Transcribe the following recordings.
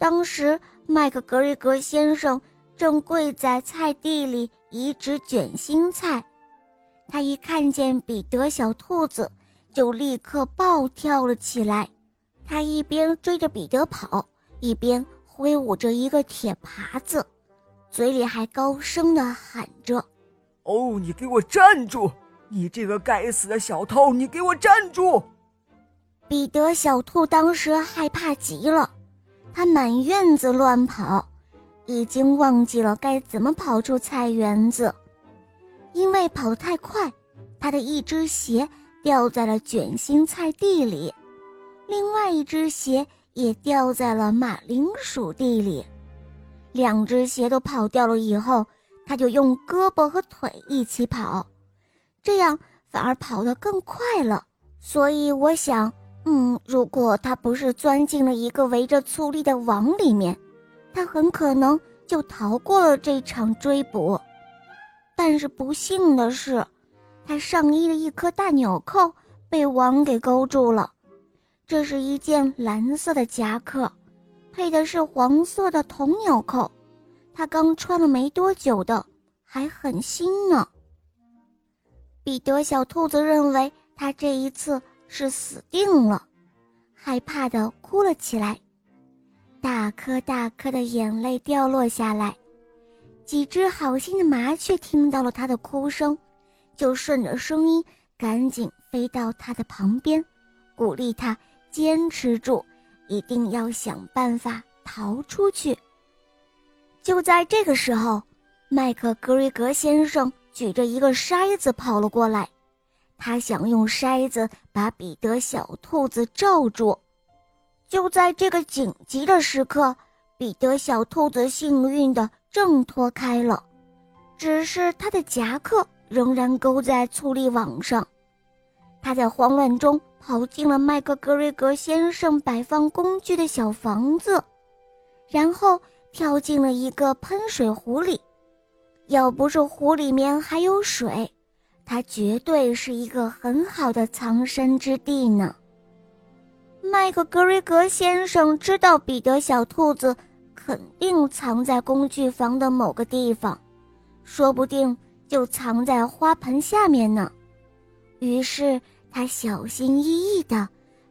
当时麦克格瑞格先生正跪在菜地里移植卷心菜，他一看见彼得小兔子，就立刻暴跳了起来。他一边追着彼得跑，一边挥舞着一个铁耙子，嘴里还高声的喊着：“哦，你给我站住！你这个该死的小偷，你给我站住！”彼得小兔当时害怕极了。他满院子乱跑，已经忘记了该怎么跑出菜园子。因为跑得太快，他的一只鞋掉在了卷心菜地里，另外一只鞋也掉在了马铃薯地里。两只鞋都跑掉了以后，他就用胳膊和腿一起跑，这样反而跑得更快了。所以我想。嗯，如果他不是钻进了一个围着粗粒的网里面，他很可能就逃过了这场追捕。但是不幸的是，他上衣的一颗大纽扣被网给勾住了。这是一件蓝色的夹克，配的是黄色的铜纽扣，他刚穿了没多久的，还很新呢。彼得小兔子认为他这一次。是死定了，害怕的哭了起来，大颗大颗的眼泪掉落下来。几只好心的麻雀听到了他的哭声，就顺着声音赶紧飞到他的旁边，鼓励他坚持住，一定要想办法逃出去。就在这个时候，麦克格瑞格先生举着一个筛子跑了过来。他想用筛子把彼得小兔子罩住。就在这个紧急的时刻，彼得小兔子幸运地挣脱开了，只是他的夹克仍然勾在粗粒网上。他在慌乱中跑进了麦克格瑞格先生摆放工具的小房子，然后跳进了一个喷水壶里。要不是壶里面还有水。它绝对是一个很好的藏身之地呢。麦克格瑞格先生知道彼得小兔子肯定藏在工具房的某个地方，说不定就藏在花盆下面呢。于是他小心翼翼地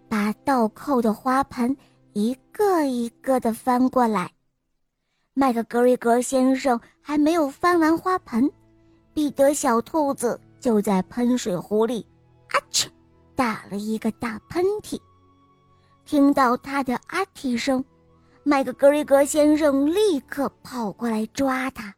把倒扣的花盆一个一个地翻过来。麦克格瑞格先生还没有翻完花盆，彼得小兔子。就在喷水壶里，阿嚏，打了一个大喷嚏。听到他的阿嚏声，麦克格瑞格先生立刻跑过来抓他。